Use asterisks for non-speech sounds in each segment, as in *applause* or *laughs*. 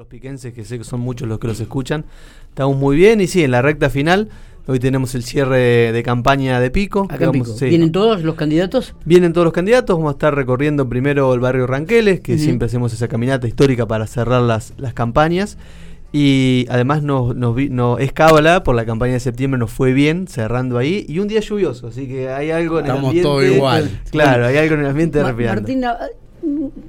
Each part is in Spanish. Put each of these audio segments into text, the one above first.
los piquenses, que sé que son muchos los que los escuchan. Estamos muy bien y sí, en la recta final. Hoy tenemos el cierre de campaña de Pico. ¿Vienen todos los candidatos? Vienen todos los candidatos. Vamos a estar recorriendo primero el barrio Ranqueles, que siempre hacemos esa caminata histórica para cerrar las, las campañas. Y además nos, nos, es cábala, por la campaña de septiembre nos fue bien cerrando ahí. Y un día lluvioso, así que hay algo en el ambiente. Estamos todos igual. Claro, hay algo en el ambiente Ma Martina,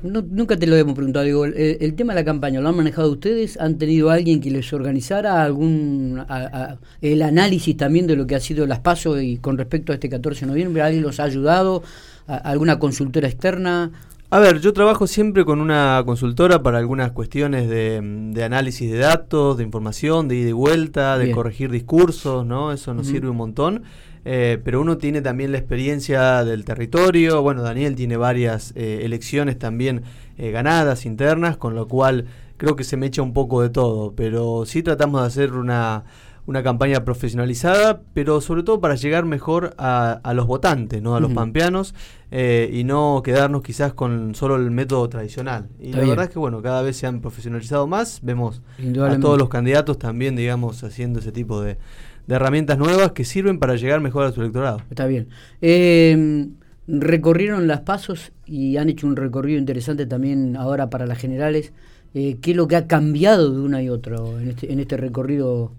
nunca te lo hemos preguntado. Digo, el, tema de la campaña, ¿lo han manejado ustedes? ¿Han tenido alguien que les organizara algún el análisis también de lo que ha sido las pasos y con respecto a este 14 de noviembre? ¿Alguien los ha ayudado? ¿Alguna consultora externa? A ver, yo trabajo siempre con una consultora para algunas cuestiones de, análisis de datos, de información, de ida y vuelta, de corregir discursos, ¿no? Eso nos sirve un montón. Eh, pero uno tiene también la experiencia del territorio. Bueno, Daniel tiene varias eh, elecciones también eh, ganadas internas, con lo cual creo que se me echa un poco de todo. Pero sí tratamos de hacer una una campaña profesionalizada, pero sobre todo para llegar mejor a, los votantes, ¿no? a los pampeanos, eh, y no quedarnos quizás con solo el método tradicional. Y la verdad es que bueno, cada vez se han profesionalizado más, vemos a todos los candidatos también, digamos, haciendo ese tipo de, herramientas nuevas que sirven para llegar mejor a su electorado. Está bien. Eh, recorrieron las pasos y han hecho un recorrido interesante también ahora para las generales. Eh, ¿Qué es lo que ha cambiado de una y otra en este, en este recorrido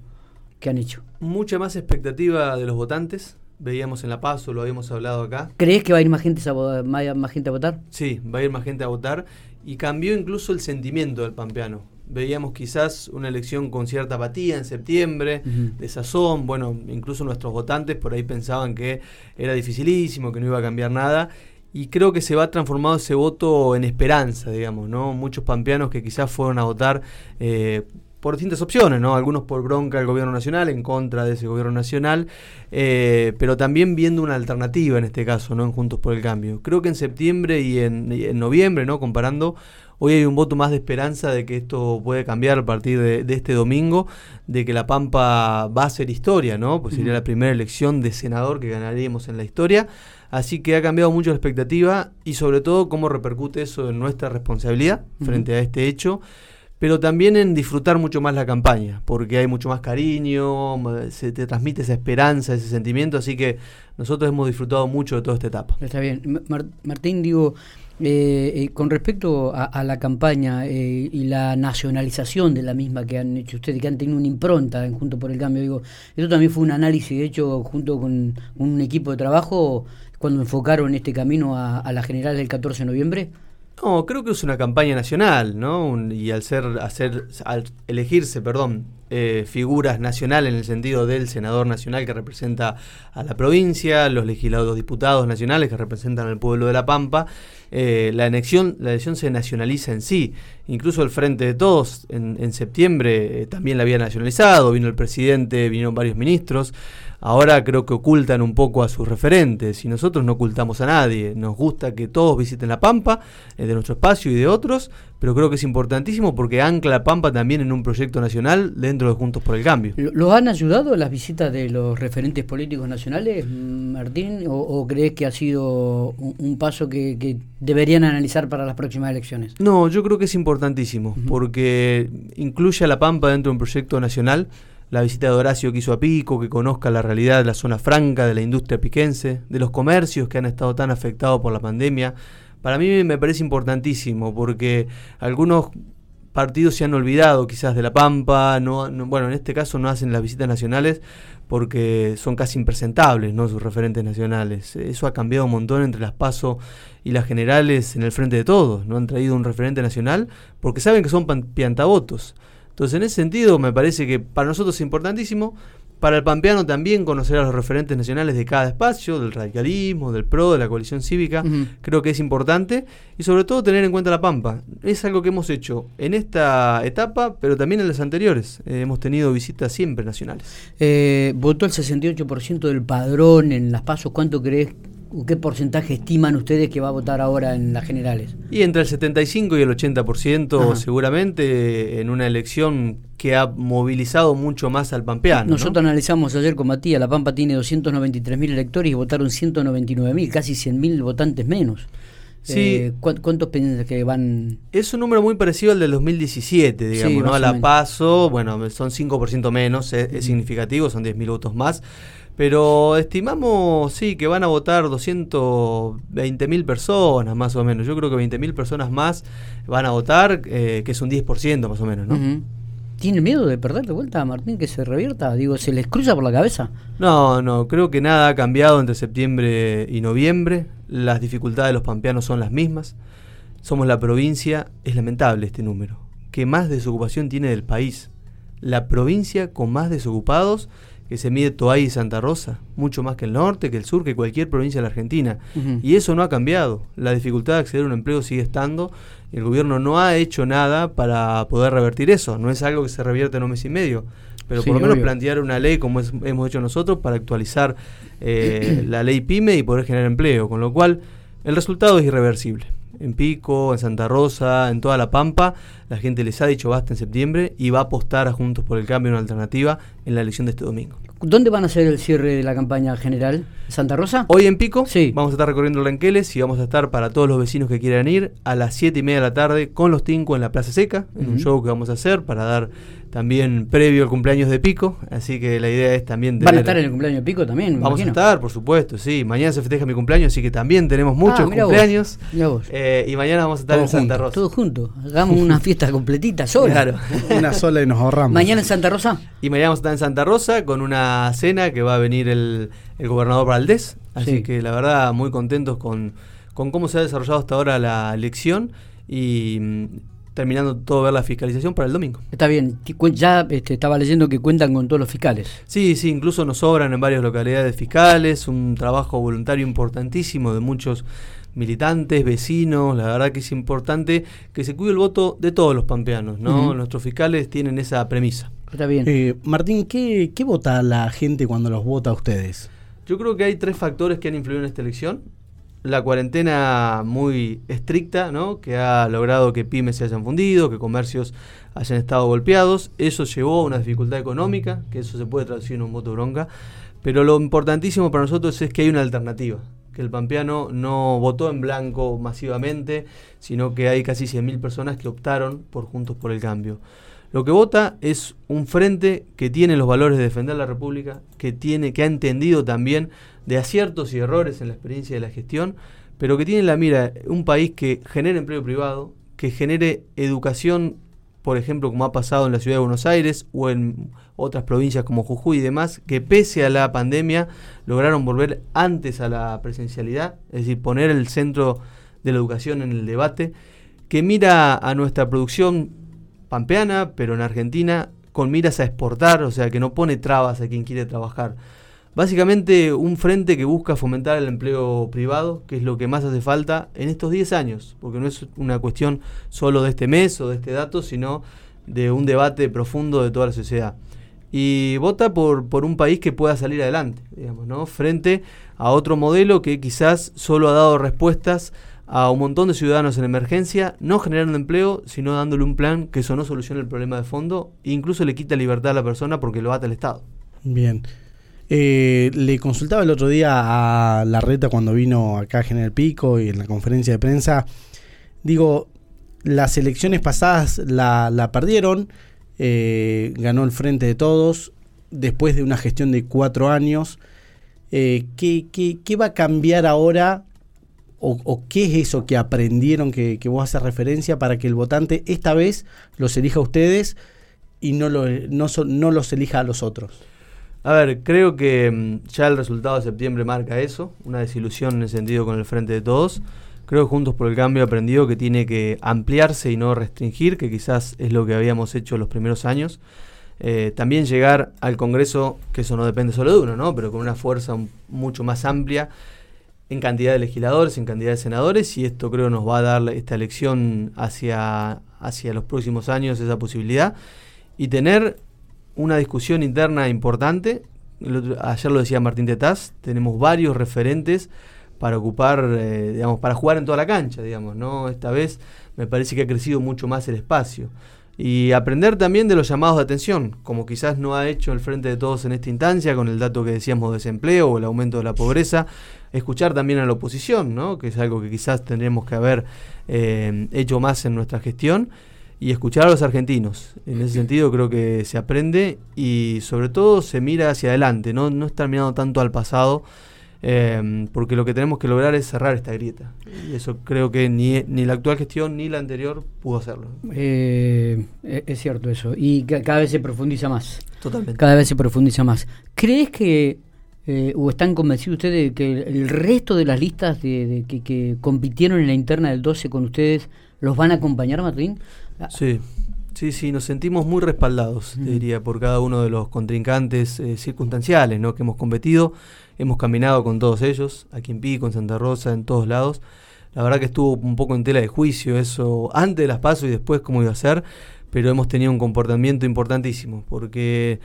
que han hecho? Mucha más expectativa de los votantes. Veíamos en La Paso, lo habíamos hablado acá. ¿Crees que va a ir más gente a, más gente a votar? Sí, va a ir más gente a votar. Y cambió incluso el sentimiento del pampeano. Veíamos quizás una elección con cierta apatía en septiembre, de sazón. Bueno, incluso nuestros votantes por ahí pensaban que era dificilísimo, que no iba a cambiar nada y creo que se va transformando ese voto en esperanza, digamos, ¿no? Muchos pampeanos que quizás fueron a votar eh, por distintas opciones, ¿no? Algunos por bronca del gobierno nacional, en contra de ese gobierno nacional, eh, pero también viendo una alternativa en este caso, ¿no? En Juntos por el Cambio. Creo que en septiembre y en, noviembre, ¿no? Comparando, hoy hay un voto más de esperanza de que esto puede cambiar a partir de, este domingo, de que La Pampa va a ser historia, ¿no? Pues sería la primera elección de senador que ganaríamos en la historia. Así que ha cambiado mucho la expectativa y sobre todo cómo repercute eso en nuestra responsabilidad frente a este hecho pero también en disfrutar mucho más la campaña, porque hay mucho más cariño, se te transmite esa esperanza, ese sentimiento, así que nosotros hemos disfrutado mucho de toda esta etapa. Está bien. Martín, digo, eh, eh, con respecto a, la campaña eh, y la nacionalización de la misma que han hecho ustedes, que han tenido una impronta en Junto por el Cambio, digo, eso también fue un análisis hecho junto con un equipo de trabajo cuando enfocaron este camino a, a la general del 14 de noviembre. No, creo que es una campaña nacional, ¿no? y al ser, hacer, al elegirse, perdón, eh, figuras nacionales en el sentido del senador nacional que representa a la provincia, los legislados diputados nacionales que representan al pueblo de La Pampa, eh, la elección, la elección se nacionaliza en sí. Incluso el Frente de Todos en, septiembre eh, también la había nacionalizado, vino el presidente, vinieron varios ministros. Ahora creo que ocultan un poco a sus referentes y nosotros no ocultamos a nadie. Nos gusta que todos visiten La Pampa, de nuestro espacio y de otros, pero creo que es importantísimo porque ancla La Pampa también en un proyecto nacional dentro de Juntos por el Cambio. ¿Los han ayudado las visitas de los referentes políticos nacionales, Martín? ¿O, crees que ha sido un, paso que, deberían analizar para las próximas elecciones? No, yo creo que es importantísimo porque incluye a La Pampa dentro de un proyecto nacional la visita de Horacio que hizo a Pico, que conozca la realidad de la zona franca, de la industria piquense, de los comercios que han estado tan afectados por la pandemia. Para mí me parece importantísimo porque algunos partidos se han olvidado quizás de La Pampa, no, bueno, en este caso no hacen las visitas nacionales porque son casi impresentables, ¿no? Sus referentes nacionales. Eso ha cambiado un montón entre las PASO y las generales en el frente de todos. No han traído un referente nacional porque saben que son piantavotos. Entonces, en ese sentido, me parece que para nosotros es importantísimo, para el pampeano también conocer a los referentes nacionales de cada espacio, del radicalismo, del PRO, de la coalición cívica, creo que es importante, y sobre todo tener en cuenta la Pampa. Es algo que hemos hecho en esta etapa, pero también en las anteriores. Eh, hemos tenido visitas siempre nacionales. Eh, votó el 68% del padrón en las pasos. ¿Cuánto crees ¿Qué porcentaje estiman ustedes que va a votar ahora en las generales? Y entre el 75 y el 80% seguramente en una elección que ha movilizado mucho más al pampeano. Nosotros analizamos ayer con Matías, La Pampa tiene 293 mil electores y votaron 199 mil, casi 100 mil votantes menos. Sí. Eh, ¿Cuántos pendientes que van? Es un número muy parecido al del 2017, digamos, ¿no? A la paso, bueno, son 5% menos, es, significativo, son 10.000 votos más. Pero estimamos, sí, que van a votar 220.000 personas, más o menos. Yo creo que 20.000 personas más van a votar, eh, que es un 10% más o menos, ¿no? ¿Tiene miedo de perder de vuelta a Martín que se revierta? Digo, ¿se les cruza por la cabeza? No, no, creo que nada ha cambiado entre septiembre y noviembre. Las dificultades de los pampeanos son las mismas. Somos la provincia, es lamentable este número, que más desocupación tiene del país. La provincia con más desocupados que se mide Toay y Santa Rosa, mucho más que el norte, que el sur, que cualquier provincia de la Argentina. Y eso no ha cambiado. La dificultad de acceder a un empleo sigue estando el gobierno no ha hecho nada para poder revertir eso. No es algo que se revierte en un mes y medio, pero por lo menos plantear una ley como hemos hecho nosotros para actualizar eh, la ley PYME y poder generar empleo. Con lo cual, el resultado es irreversible. En Pico, en Santa Rosa, en toda La Pampa, la gente les ha dicho basta en septiembre y va a apostar a Juntos por el Cambio una alternativa en la elección de este domingo. ¿Dónde van a hacer el cierre de la campaña general? ¿Santa Rosa? Hoy en Pico. Sí. Vamos a estar recorriendo Ranqueles y vamos a estar para todos los vecinos que quieran ir a las 7 y media de la tarde con los Tinco en la Plaza Seca, en un show que vamos a hacer para dar también previo al cumpleaños de Pico, así que la idea es también ¿Van a estar en el cumpleaños de Pico también? Vamos a estar, por supuesto, sí. Mañana se festeja mi cumpleaños, así que también tenemos muchos ah, cumpleaños. Eh, y mañana vamos a estar en Santa Rosa. Todos juntos. Hagamos una *laughs* fiesta completita sola. Claro. *laughs* una sola y nos ahorramos. ¿Mañana en Santa Rosa? Y mañana vamos a estar en Santa Rosa con una cena que va a venir el, gobernador Valdés. Así que la verdad, muy contentos con, con cómo se ha desarrollado hasta ahora la elección. Y terminando todo ver la fiscalización para el domingo. Está bien, ya este, estaba leyendo que cuentan con todos los fiscales. Sí, sí, incluso nos sobran en varias localidades fiscales, un trabajo voluntario importantísimo de muchos militantes, vecinos, la verdad que es importante que se cuide el voto de todos los pampeanos, ¿no? Nuestros fiscales tienen esa premisa. Está bien. Eh, Martín, ¿qué, ¿qué vota la gente cuando los vota a ustedes? Yo creo que hay tres factores que han influido en esta elección la cuarentena muy estricta, ¿no? que ha logrado que pymes se hayan fundido, que comercios hayan estado golpeados. Eso llevó a una dificultad económica, que eso se puede traducir en un voto bronca. Pero lo importantísimo para nosotros es que hay una alternativa, que el pampeano no votó en blanco masivamente, sino que hay casi 100.000 personas que optaron por Juntos por el Cambio. Lo que vota es un frente que tiene los valores de defender la República, que, tiene, que ha entendido también de aciertos y errores en la experiencia de la gestión, pero que tiene en la mira un país que genere empleo privado, que genere educación, por ejemplo, como ha pasado en la ciudad de Buenos Aires o en otras provincias como Jujuy y demás, que pese a la pandemia lograron volver antes a la presencialidad, es decir, poner el centro de la educación en el debate, que mira a nuestra producción pampeana, pero en Argentina, con miras a exportar, o sea, que no pone trabas a quien quiere trabajar. Básicamente un frente que busca fomentar el empleo privado, que es lo que más hace falta en estos 10 años, porque no es una cuestión solo de este mes o de este dato, sino de un debate profundo de toda la sociedad. Y vota por, por un país que pueda salir adelante, digamos, ¿no? Frente a otro modelo que quizás solo ha dado respuestas a un montón de ciudadanos en emergencia, no generando empleo, sino dándole un plan que eso no solucione el problema de fondo e incluso le quita libertad a la persona porque lo ata el Estado. Bien. Eh, le consultaba el otro día a la reta cuando vino acá a General Pico y en la conferencia de prensa. Digo, las elecciones pasadas la, perdieron, eh, ganó el frente de todos, después de una gestión de cuatro años. Eh, ¿qué, qué, va a cambiar ahora o, qué es eso que aprendieron que, que, vos haces referencia para que el votante esta vez los elija a ustedes y no, lo, no, no los elija a los otros? A ver, creo que mm, ya el resultado de septiembre marca eso, una desilusión en el sentido con el frente de todos. Creo que Juntos por el Cambio aprendió que tiene que ampliarse y no restringir, que quizás es lo que habíamos hecho los primeros años. Eh, también llegar al Congreso, que eso no depende solo de uno, ¿no? pero con una fuerza mucho más amplia en cantidad de legisladores, en cantidad de senadores, y esto creo nos va a dar esta elección hacia, hacia los próximos años esa posibilidad. Y tener una discusión interna importante. ayer lo decía Martín Tetaz, tenemos varios referentes para ocupar, eh, digamos, para jugar en toda la cancha, digamos, ¿no? Esta vez me parece que ha crecido mucho más el espacio. Y aprender también de los llamados de atención, como quizás no ha hecho el Frente de Todos en esta instancia, con el dato que decíamos de desempleo o el aumento de la pobreza, escuchar también a la oposición, ¿no? que es algo que quizás tendremos que haber eh, hecho más en nuestra gestión, y escuchar a los argentinos. En ese sentido creo que se aprende y sobre todo se mira hacia adelante, no, no estar mirando tanto al pasado Em, porque lo que tenemos que lograr es cerrar esta grieta. Y eso creo que ni, ni la actual gestión ni la anterior pudo hacerlo. Eh, e, es cierto eso. Y cada vez se profundiza más. Totalmente. Cada vez se profundiza más. ¿Crees que, eh, o están convencidos ustedes de que el resto de las listas de, que, compitieron en la interna del 12 con ustedes los van a acompañar, Martín? Sí. Sí, sí, nos sentimos muy respaldados, diría, por cada uno de los contrincantes eh, circunstanciales ¿no? que hemos competido. Hemos caminado con todos ellos, aquí en Pico, en Santa Rosa, en todos lados. La verdad que estuvo un poco en tela de juicio eso antes de las pasos y después cómo iba a ser, pero hemos tenido un comportamiento importantísimo, porque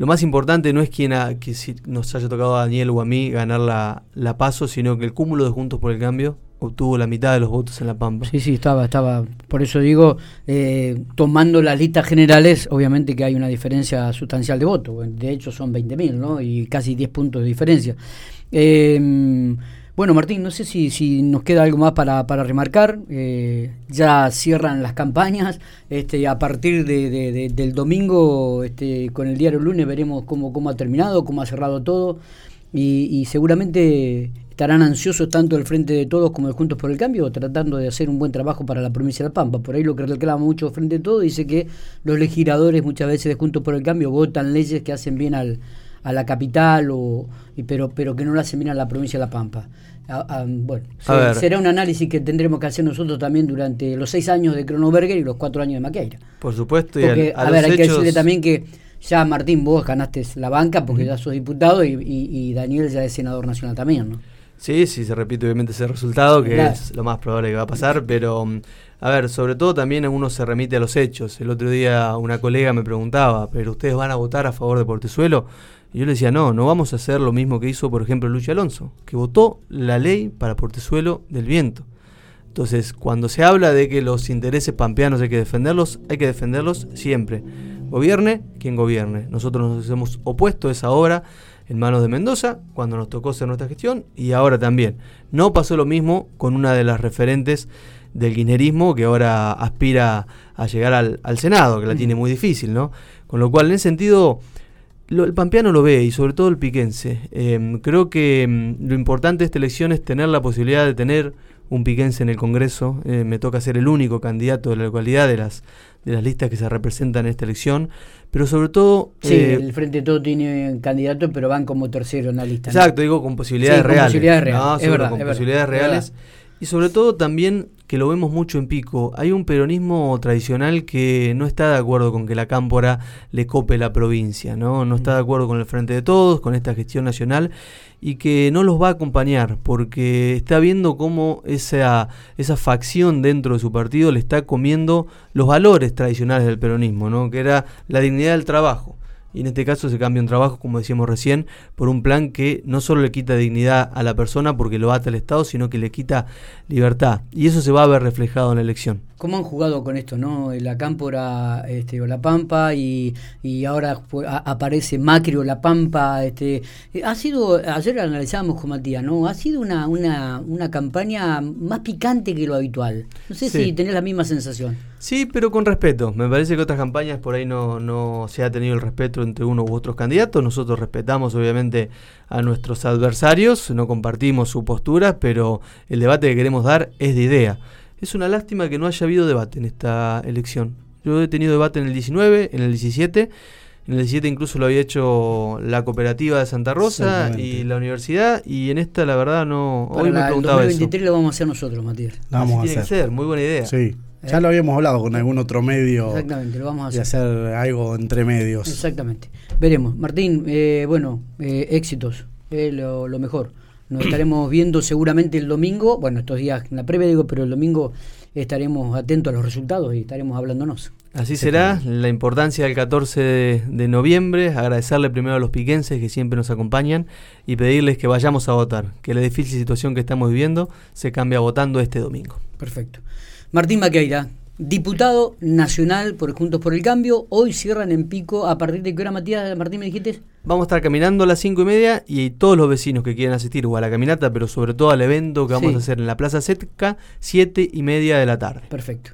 lo más importante no es quien que si nos haya tocado a Daniel o a mí ganar la, la paso, sino que el cúmulo de Juntos por el Cambio obtuvo la mitad de los votos en La Pampa. Sí, sí, estaba, estaba. Por eso digo, eh, tomando las listas generales, obviamente que hay una diferencia sustancial de votos. De hecho, son 20.000, ¿no? Y casi 10 puntos de diferencia. Eh, bueno, Martín, no sé si, si nos queda algo más para, para remarcar. Eh, ya cierran las campañas. Este, a partir de, del domingo, este, con el diario lunes, veremos cómo, cómo ha terminado, cómo ha cerrado todo. Y, y seguramente estarán ansiosos tanto el Frente de Todos como el Juntos por el Cambio, tratando de hacer un buen trabajo para la provincia de La Pampa. Por ahí lo que reclama mucho el Frente de Todos dice que los legisladores muchas veces de Juntos por el Cambio votan leyes que hacen bien al, a la capital, o, y, pero, pero que no lo hacen bien a la provincia de La Pampa. bueno, será un análisis que tendremos que hacer nosotros también durante los seis años de Cronoberger y los cuatro años de Maqueira. Por supuesto. y a, ver, hay que decirle también que ya Martín, vos ganaste la banca porque ya sos diputado y, y, Daniel ya es senador nacional también, ¿no? Sí, sí, se repite obviamente ese resultado, que es lo más probable que va a pasar, pero mm, a ver, sobre todo también uno se remite a los hechos. El otro día una colega me preguntaba, ¿pero ustedes van a votar a favor de Portezuelo? Y yo le decía, no, no vamos a hacer lo mismo que hizo, por ejemplo, Lucho Alonso, que votó la ley para Portezuelo del viento. Entonces, cuando se habla de que los intereses pampeanos hay que defenderlos, hay que defenderlos siempre. Gobierne quien gobierne. Nosotros nos hemos opuesto a esa obra en manos de Mendoza cuando nos tocó hacer nuestra gestión y ahora también. No pasó lo mismo con una de las referentes del guinerismo que ahora aspira a llegar al, Senado, que la tiene muy difícil, ¿no? Con lo cual, en ese sentido, el pampeano lo ve y sobre todo el piquense. Em, creo que em, lo importante de esta elección es tener la posibilidad de tener un piquense en el Congreso. Eh, me toca ser el único candidato de la localidad de las, de las listas que se representan en esta elección pero sobre todo... Sí, eh, el Frente Todo tiene candidatos, pero van como tercero en la lista. Exacto, digo con posibilidades reales. Con posibilidades reales, es verdad, con posibilidades reales. Y sobre todo también, que lo vemos mucho en Pico, hay un peronismo tradicional que no está de acuerdo con que la cámpora le cope la provincia, ¿no? No está de acuerdo con el Frente de Todos, con esta gestión nacional, y que no los va a acompañar, porque está viendo cómo esa, esa facción dentro de su partido le está comiendo los valores tradicionales del peronismo, ¿no? Que era la dignidad del trabajo y en este caso se cambia un trabajo, como decíamos recién, por un plan que no solo le quita dignidad a la persona porque lo ata el Estado, sino que le quita libertad. Y eso se va a ver reflejado en la elección. ¿Cómo han jugado con esto, no? La Cámpora este, o la Pampa y, y ahora aparece Macri o la Pampa. Este, ha sido, ayer analizábamos con Matías, ¿no? Ha sido una, una, una campaña más picante que lo habitual. No sé si tenés la misma sensación. Sí, pero con respeto. Me parece que otras campañas por ahí no, no se ha tenido el respeto entre uno u otros candidatos. Nosotros respetamos obviamente a nuestros adversarios, no compartimos su postura, pero el debate que queremos dar es de idea. Es una lástima que no haya habido debate en esta elección. Yo he tenido debate en el 19, en el 17. En el 17 incluso lo había hecho la cooperativa de Santa Rosa y la universidad. Y en esta, la verdad, no. hoy me preguntaba el 2023 lo vamos a hacer nosotros, Matías. Lo vamos a tiene hacer. que ser, muy buena idea. Sí. Ya lo habíamos hablado con algún otro medio. Exactamente, lo vamos a hacer. Y hacer algo entre medios. Exactamente. Veremos. Martín, eh, bueno, eh, éxitos. Eh, lo, lo mejor. Nos estaremos viendo seguramente el domingo, bueno, estos días en la previa digo, pero el domingo estaremos atentos a los resultados y estaremos hablándonos. Así será, la importancia del 14 de, noviembre, agradecerle primero a los piquenses que siempre nos acompañan y pedirles que vayamos a votar, que la difícil situación que estamos viviendo se cambia votando este domingo. Perfecto. Martín Maqueira, diputado nacional por Juntos por el Cambio. Hoy cierran en pico. ¿A partir de qué hora, Matías Martín, me dijiste? Vamos a estar caminando a las cinco y media y todos los vecinos que quieran asistir o a la caminata, pero sobre todo al evento que vamos Sí. a hacer en la Plaza Setka, siete y media de la tarde. Perfecto.